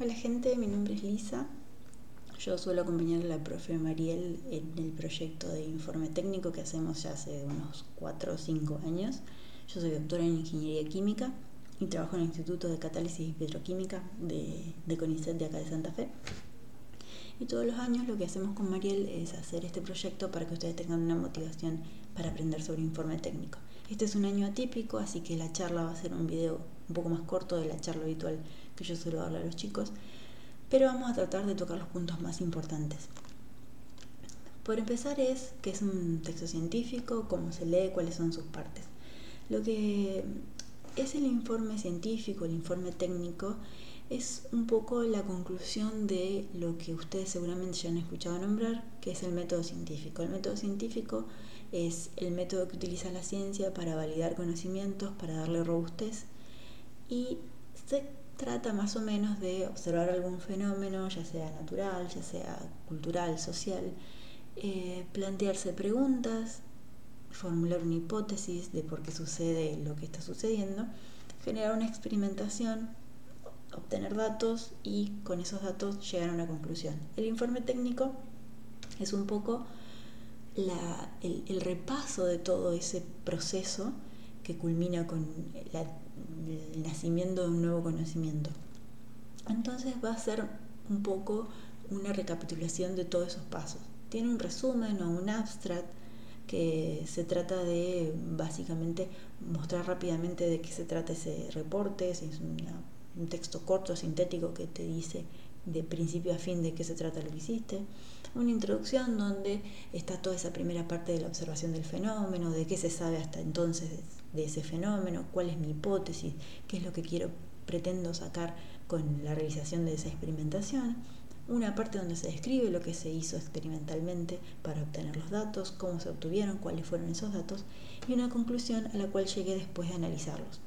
Hola gente, mi nombre es Lisa. Yo suelo acompañar a la profe Mariel en el proyecto de informe técnico que hacemos ya hace unos 4 o 5 años. Yo soy doctora en Ingeniería Química y trabajo en el Instituto de Catálisis y Petroquímica de, de CONICET de acá de Santa Fe. Y todos los años lo que hacemos con Mariel es hacer este proyecto para que ustedes tengan una motivación para aprender sobre informe técnico. Este es un año atípico, así que la charla va a ser un video un poco más corto de la charla habitual que yo suelo darle a los chicos, pero vamos a tratar de tocar los puntos más importantes. Por empezar es qué es un texto científico, cómo se lee, cuáles son sus partes. Lo que es el informe científico, el informe técnico, es un poco la conclusión de lo que ustedes seguramente ya han escuchado nombrar, que es el método científico. El método científico es el método que utiliza la ciencia para validar conocimientos, para darle robustez y se trata más o menos de observar algún fenómeno, ya sea natural, ya sea cultural, social, eh, plantearse preguntas, formular una hipótesis de por qué sucede lo que está sucediendo, generar una experimentación, obtener datos y con esos datos llegar a una conclusión. El informe técnico es un poco el, repaso de todo ese proceso que culmina con el nacimiento de un nuevo conocimiento. Entonces va a ser un poco una recapitulación de todos esos pasos. Tiene un resumen o un abstract que se trata de básicamente mostrar rápidamente de qué se trata ese reporte, es un texto corto, sintético que te dice de principio a fin de qué se trata lo que hiciste. Una introducción donde está toda esa primera parte de la observación del fenómeno, de qué se sabe hasta entonces de ese fenómeno, cuál es mi hipótesis, qué es lo que quiero, pretendo sacar con la realización de esa experimentación. Una parte donde se describe lo que se hizo experimentalmente para obtener los datos, cómo se obtuvieron, cuáles fueron esos datos, y una conclusión a la cual llegué después de analizarlos.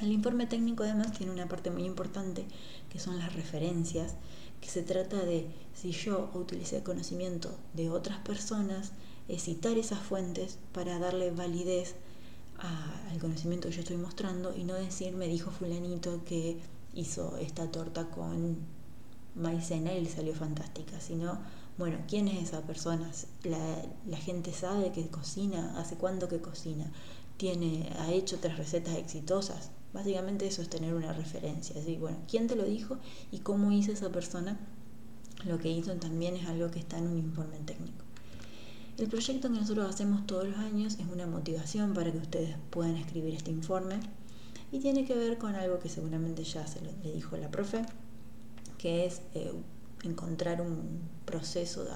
El informe técnico además tiene una parte muy importante que son las referencias, que se trata de si yo utilicé conocimiento de otras personas, citar esas fuentes para darle validez al conocimiento que yo estoy mostrando y no decir me dijo fulanito que hizo esta torta con maicena y le salió fantástica, sino bueno, ¿quién es esa persona? La, gente sabe que cocina, hace cuánto que cocina, tiene, ha hecho otras recetas exitosas, Básicamente eso es tener una referencia, es decir, bueno, ¿quién te lo dijo y cómo hizo esa persona? Lo que hizo también es algo que está en un informe técnico. El proyecto que nosotros hacemos todos los años es una motivación para que ustedes puedan escribir este informe y tiene que ver con algo que seguramente ya se lo, le dijo la profe, que es eh, encontrar un proceso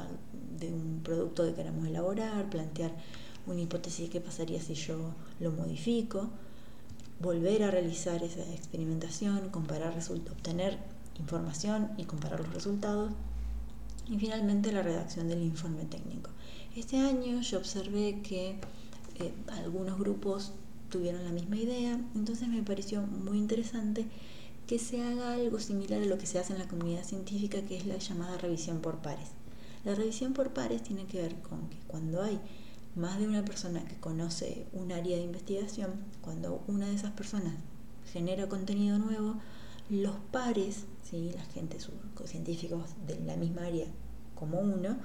de, un producto que queremos elaborar, plantear una hipótesis de qué pasaría si yo lo modifico, volver a realizar esa experimentación, comparar obtener información y comparar los resultados. Y finalmente la redacción del informe técnico. Este año yo observé que eh, algunos grupos tuvieron la misma idea, entonces me pareció muy interesante que se haga algo similar a lo que se hace en la comunidad científica, que es la llamada revisión por pares. La revisión por pares tiene que ver con que cuando hay más de una persona que conoce un área de investigación, cuando una de esas personas genera contenido nuevo, los pares, ¿sí? la gente, científicos de la misma área como uno,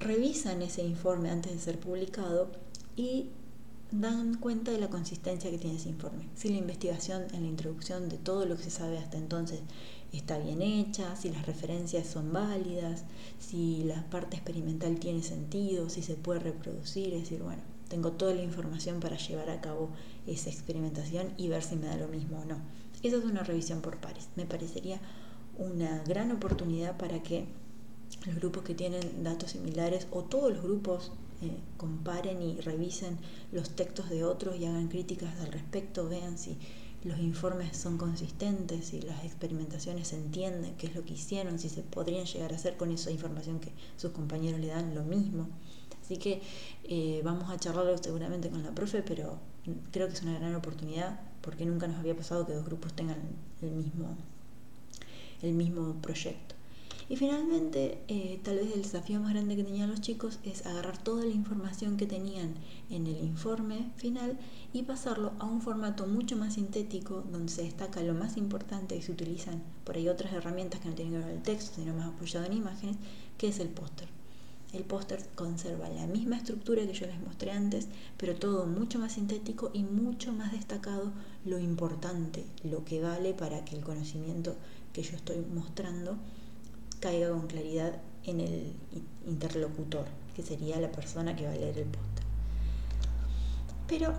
revisan ese informe antes de ser publicado y dan cuenta de la consistencia que tiene ese informe. Si la investigación en la introducción de todo lo que se sabe hasta entonces está bien hecha, si las referencias son válidas, si la parte experimental tiene sentido, si se puede reproducir, es decir, bueno, tengo toda la información para llevar a cabo esa experimentación y ver si me da lo mismo o no. Esa es una revisión por pares. Me parecería una gran oportunidad para que los grupos que tienen datos similares o todos los grupos eh, comparen y revisen los textos de otros y hagan críticas al respecto, vean si los informes son consistentes, si las experimentaciones se entienden qué es lo que hicieron, si se podrían llegar a hacer con esa información que sus compañeros le dan lo mismo. Así que eh, vamos a charlarlo seguramente con la profe, pero creo que es una gran oportunidad porque nunca nos había pasado que dos grupos tengan el mismo, el mismo proyecto. Y finalmente, eh, tal vez el desafío más grande que tenían los chicos es agarrar toda la información que tenían en el informe final y pasarlo a un formato mucho más sintético donde se destaca lo más importante y se utilizan por ahí otras herramientas que no tienen que ver con el texto, sino más apoyado en imágenes, que es el póster. El póster conserva la misma estructura que yo les mostré antes, pero todo mucho más sintético y mucho más destacado lo importante, lo que vale para que el conocimiento que yo estoy mostrando caiga con claridad en el interlocutor, que sería la persona que va a leer el póster. Pero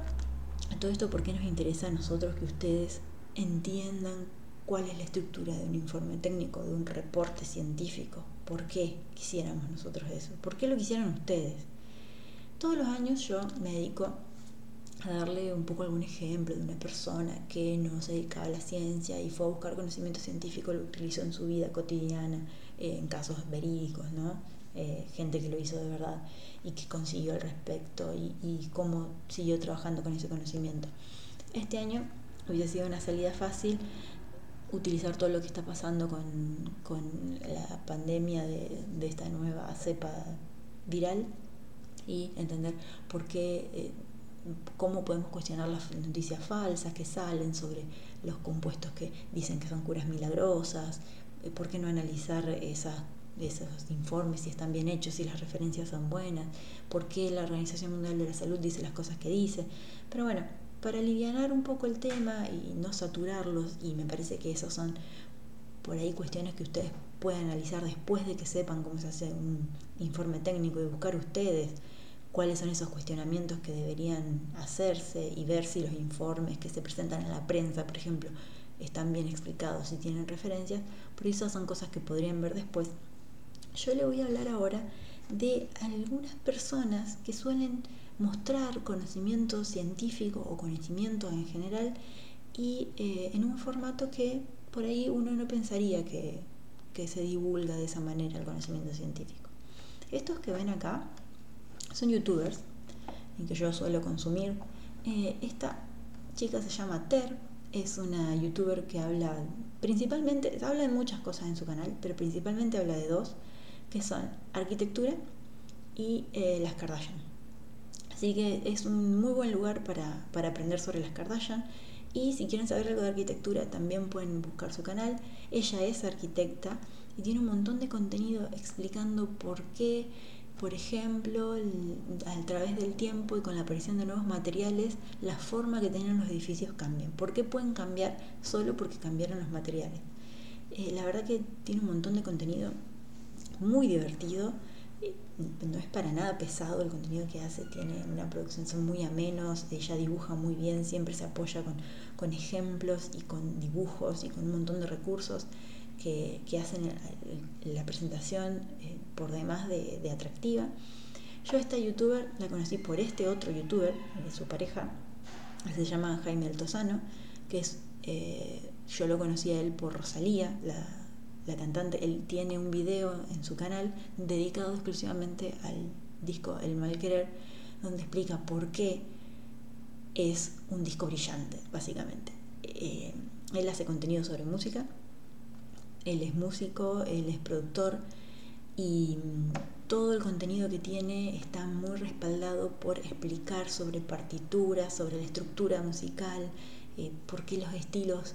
todo esto, ¿por qué nos interesa a nosotros que ustedes entiendan cuál es la estructura de un informe técnico, de un reporte científico? ¿Por qué quisiéramos nosotros eso? ¿Por qué lo quisieran ustedes? Todos los años yo me dedico a darle un poco algún ejemplo de una persona que no se dedicaba a la ciencia y fue a buscar conocimiento científico, lo utilizó en su vida cotidiana, eh, en casos verídicos, ¿no? Eh, gente que lo hizo de verdad y que consiguió al respecto y, y cómo siguió trabajando con ese conocimiento. Este año hubiese sido una salida fácil utilizar todo lo que está pasando con, con la pandemia de, de, esta nueva cepa viral y entender por qué, eh, cómo podemos cuestionar las noticias falsas que salen sobre los compuestos que dicen que son curas milagrosas, eh, por qué no analizar esas esos informes si están bien hechos, si las referencias son buenas, por qué la Organización Mundial de la Salud dice las cosas que dice. Pero bueno, para aliviar un poco el tema y no saturarlos, y me parece que esas son por ahí cuestiones que ustedes pueden analizar después de que sepan cómo se hace un informe técnico y buscar ustedes cuáles son esos cuestionamientos que deberían hacerse y ver si los informes que se presentan a la prensa, por ejemplo, están bien explicados, si tienen referencias, por eso son cosas que podrían ver después. Yo le voy a hablar ahora de algunas personas que suelen mostrar conocimiento científico o conocimiento en general y eh, en un formato que por ahí uno no pensaría que, que se divulga de esa manera el conocimiento científico. Estos que ven acá son youtubers en que yo suelo consumir. Eh, esta chica se llama Ter, es una youtuber que habla principalmente, habla de muchas cosas en su canal, pero principalmente habla de dos, que son arquitectura y eh, las Kardashian. Así que es un muy buen lugar para, para, aprender sobre las Kardashian. Y si quieren saber algo de arquitectura, también pueden buscar su canal. Ella es arquitecta y tiene un montón de contenido explicando por qué, por ejemplo, a través del tiempo y con la aparición de nuevos materiales, la forma que tienen los edificios cambian. ¿Por qué pueden cambiar solo porque cambiaron los materiales? Eh, la verdad que tiene un montón de contenido muy divertido no es para nada pesado el contenido que hace, tiene una producción, son muy amenos, ella dibuja muy bien, siempre se apoya con, con ejemplos y con dibujos y con un montón de recursos que, que hacen la presentación eh, por demás de, de, atractiva. Yo esta youtuber la conocí por este otro youtuber, eh, su pareja, se llama Jaime Altozano, que es, eh, yo lo conocí a él por Rosalía, la la cantante, él tiene un video en su canal dedicado exclusivamente al disco El Mal Querer, donde explica por qué es un disco brillante, básicamente. Eh, él hace contenido sobre música, él es músico, él es productor y todo el contenido que tiene está muy respaldado por explicar sobre partituras, sobre la estructura musical, eh, por qué los estilos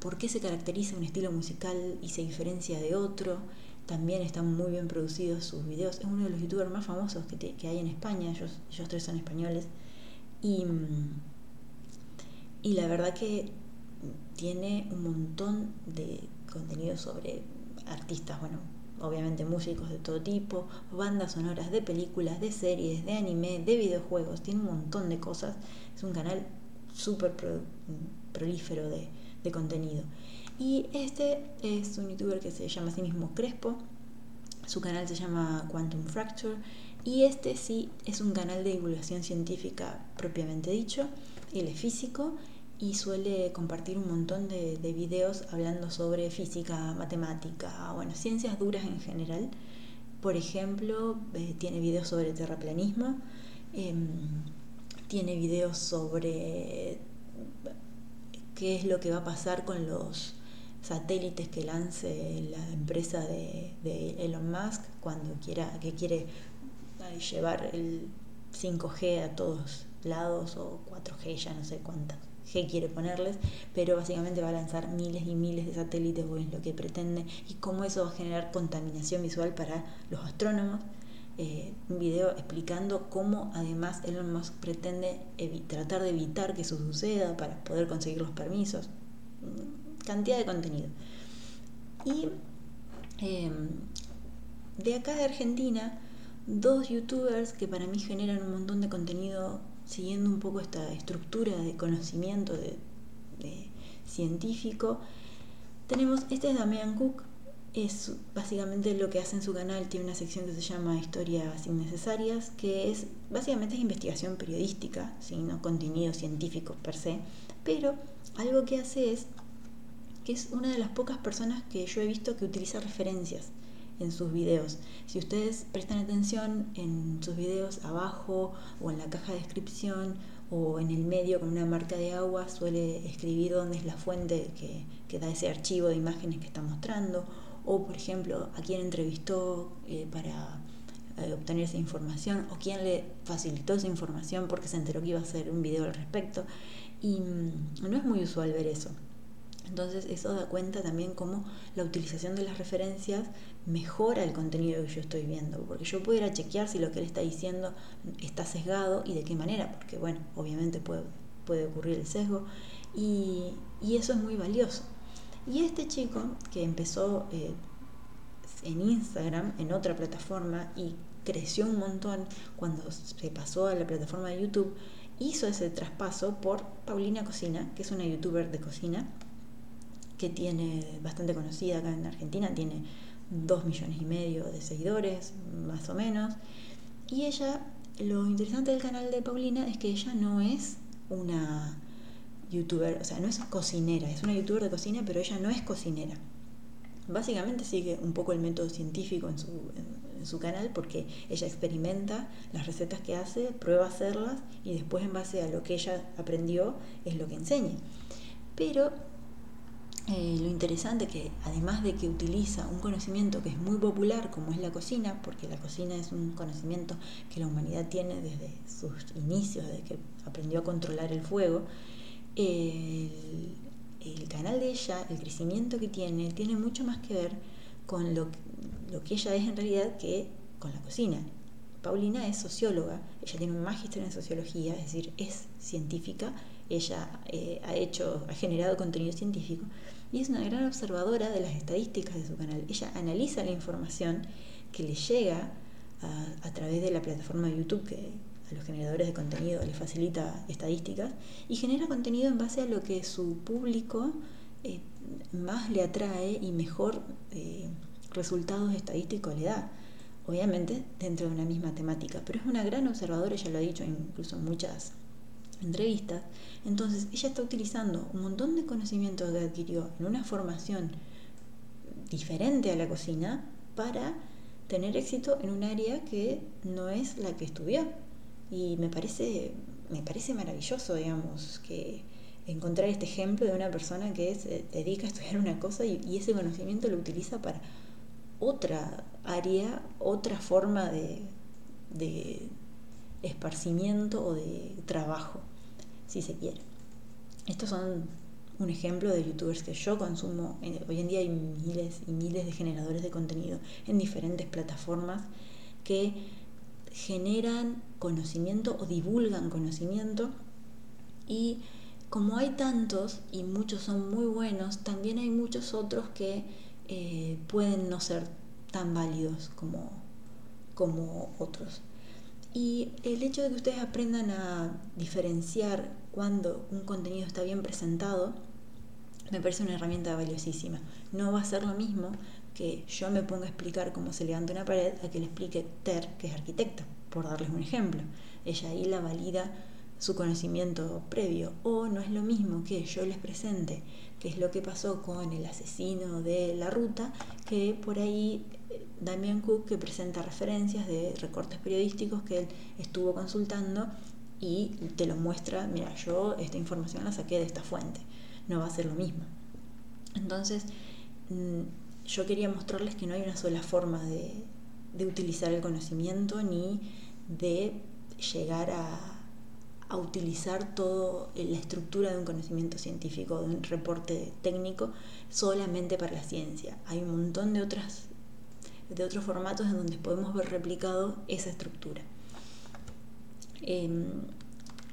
por qué se caracteriza un estilo musical y se diferencia de otro. También están muy bien producidos sus videos. Es uno de los youtubers más famosos que, que hay en España. Ellos, ellos, tres son españoles. Y, y la verdad que tiene un montón de contenido sobre artistas, bueno, obviamente músicos de todo tipo, bandas sonoras de películas, de series, de anime, de videojuegos, tiene un montón de cosas. Es un canal súper prolífero de, de, contenido. Y este es un youtuber que se llama a sí mismo Crespo, su canal se llama Quantum Fracture y este sí es un canal de divulgación científica propiamente dicho, él es físico y suele compartir un montón de, de videos hablando sobre física, matemática, bueno, ciencias duras en general. Por ejemplo, eh, tiene videos sobre terraplanismo. Eh, tiene videos sobre qué es lo que va a pasar con los satélites que lance la empresa de, Elon Musk cuando quiera, que quiere llevar el 5G a todos lados o 4G, ya no sé cuántas G quiere ponerles, pero básicamente va a lanzar miles y miles de satélites, o es lo que pretende, y cómo eso va a generar contaminación visual para los astrónomos. Eh, un video explicando cómo además Elon Musk pretende tratar de evitar que eso suceda para poder conseguir los permisos. Mm, cantidad de contenido. Y em, de acá de Argentina, dos youtubers que para mí generan un montón de contenido siguiendo un poco esta estructura de conocimiento de, científico. Tenemos, este es Damian Cook, es básicamente lo que hace en su canal, tiene una sección que se llama Historias Innecesarias, que es básicamente es investigación periodística, no contenido per se, pero algo que hace es que es una de las pocas personas que yo he visto que utiliza referencias en sus videos. Si ustedes prestan atención en sus videos abajo o en la caja de descripción o en el medio con una marca de agua suele escribir dónde es la fuente que, da ese archivo de imágenes que está mostrando o por ejemplo a quién entrevistó eh, para eh, obtener esa información o quién le facilitó esa información porque se enteró que iba a hacer un video al respecto y mm, no es muy usual ver eso. Entonces eso da cuenta también cómo la utilización de las referencias mejora el contenido que yo estoy viendo, porque yo puedo ir a chequear si lo que él está diciendo está sesgado y de qué manera, porque bueno, obviamente puede, puede ocurrir el sesgo y, eso es muy valioso. Y este chico que empezó eh, en Instagram, en otra plataforma, y creció un montón cuando se pasó a la plataforma de YouTube, hizo ese traspaso por Paulina Cocina, que es una youtuber de cocina, que tiene bastante conocida acá en Argentina, tiene dos millones y medio de seguidores, más o menos. Y ella, lo interesante del canal de Paulina es que ella no es una youtuber, o sea, no es cocinera, es una youtuber de cocina, pero ella no es cocinera. Básicamente sigue un poco el método científico en su, en su canal porque ella experimenta las recetas que hace, prueba hacerlas y después en base a lo que ella aprendió es lo que enseña. Pero eh, lo interesante que además de que utiliza un conocimiento que es muy popular como es la cocina, porque la cocina es un conocimiento que la humanidad tiene desde sus inicios, desde que aprendió a controlar el fuego, el, canal de ella, el crecimiento que tiene, tiene mucho más que ver con lo, que ella es en realidad que con la cocina. Paulina es socióloga, ella tiene un magíster en sociología, es decir, es científica, ella eh, ha hecho, ha generado contenido científico, y es una gran observadora de las estadísticas de su canal. Ella analiza la información que le llega a, través de la plataforma de YouTube que los generadores de contenido les facilita estadísticas y genera contenido en base a lo que su público eh, más le atrae y mejor eh, resultados estadísticos le da. Obviamente dentro de una misma temática, pero es una gran observadora, ella lo ha dicho incluso en muchas entrevistas. Entonces, ella está utilizando un montón de conocimientos que adquirió en una formación diferente a la cocina para tener éxito en un área que no es la que estudió. Y me parece, me parece maravilloso, digamos, que encontrar este ejemplo de una persona que se dedica a estudiar una cosa y, ese conocimiento lo utiliza para otra área, otra forma de, de esparcimiento o de trabajo si se quiere. Estos son un ejemplo de youtubers que yo consumo. Hoy en día hay miles y miles de generadores de contenido en diferentes plataformas que generan conocimiento o divulgan conocimiento y como hay tantos y muchos son muy buenos, también hay muchos otros que eh, pueden no ser tan válidos como, como otros. Y el hecho de que ustedes aprendan a diferenciar cuando un contenido está bien presentado, me parece una herramienta valiosísima. No va a ser lo mismo que yo me ponga a explicar cómo se levanta una pared a que le explique Ter, que es arquitecta, por darles un ejemplo. Ella ahí la valida su conocimiento previo. O no es lo mismo que yo les presente qué es lo que pasó con el asesino de la ruta, que por ahí Damian Cook que presenta referencias de recortes periodísticos que él estuvo consultando y te lo muestra, mira, yo esta información la saqué de esta fuente, no va a ser lo mismo. Entonces, mm, yo quería mostrarles que no hay una sola forma de, de utilizar el conocimiento ni de llegar a, a utilizar toda la estructura de un conocimiento científico, de un reporte técnico, solamente para la ciencia. Hay un montón de, otras, de otros formatos en donde podemos ver replicado esa estructura. Em,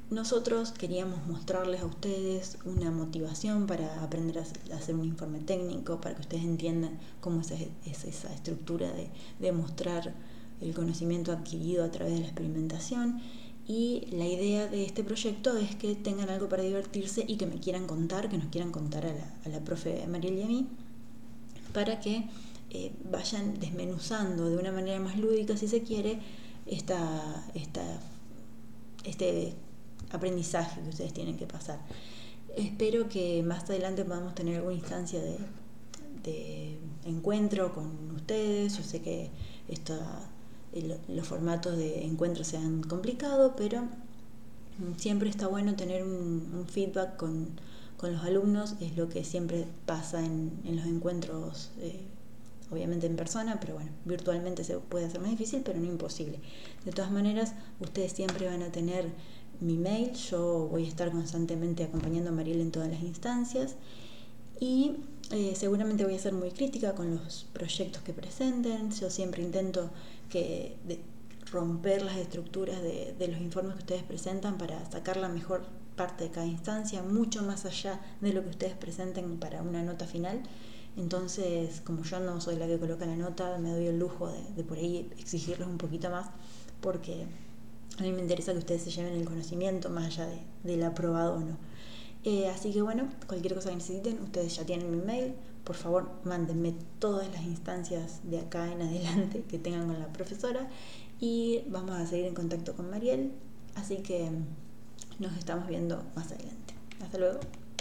nosotros queríamos mostrarles a ustedes una motivación para aprender a hacer un informe técnico, para que ustedes entiendan cómo es, esa estructura de, de mostrar el conocimiento adquirido a través de la experimentación. Y la idea de este proyecto es que tengan algo para divertirse y que me quieran contar, que nos quieran contar a la, a la profe Mariel y a mí, para que eh, vayan desmenuzando de una manera más lúdica, si se quiere, esta, esta, este aprendizaje que ustedes tienen que pasar. Espero que más adelante podamos tener alguna instancia de, encuentro con ustedes. Yo sé que los formatos de encuentro se han complicado, pero siempre está bueno tener un, feedback con, los alumnos, es lo que siempre pasa en, los encuentros, eh, obviamente en persona, pero bueno, virtualmente se puede hacer más difícil, pero no imposible. De todas maneras, ustedes siempre van a tener mi mail, yo voy a estar constantemente acompañando a Mariel en todas las instancias. Y eh, seguramente voy a ser muy crítica con los proyectos que presenten, yo siempre intento que de romper las estructuras de, de, los informes que ustedes presentan para sacar la mejor parte de cada instancia, mucho más allá de lo que ustedes presenten para una nota final. Entonces, como yo no soy la que coloca la nota, me doy el lujo de, de por ahí exigirles un poquito más, porque a mí me interesa que ustedes se lleven el conocimiento más allá de, del aprobado o no. Eh, así que bueno, cualquier cosa que necesiten, ustedes ya tienen mi mail. Por favor, mándenme todas las instancias de acá en adelante que tengan con la profesora y vamos a seguir en contacto con Mariel. Así que nos estamos viendo más adelante. Hasta luego.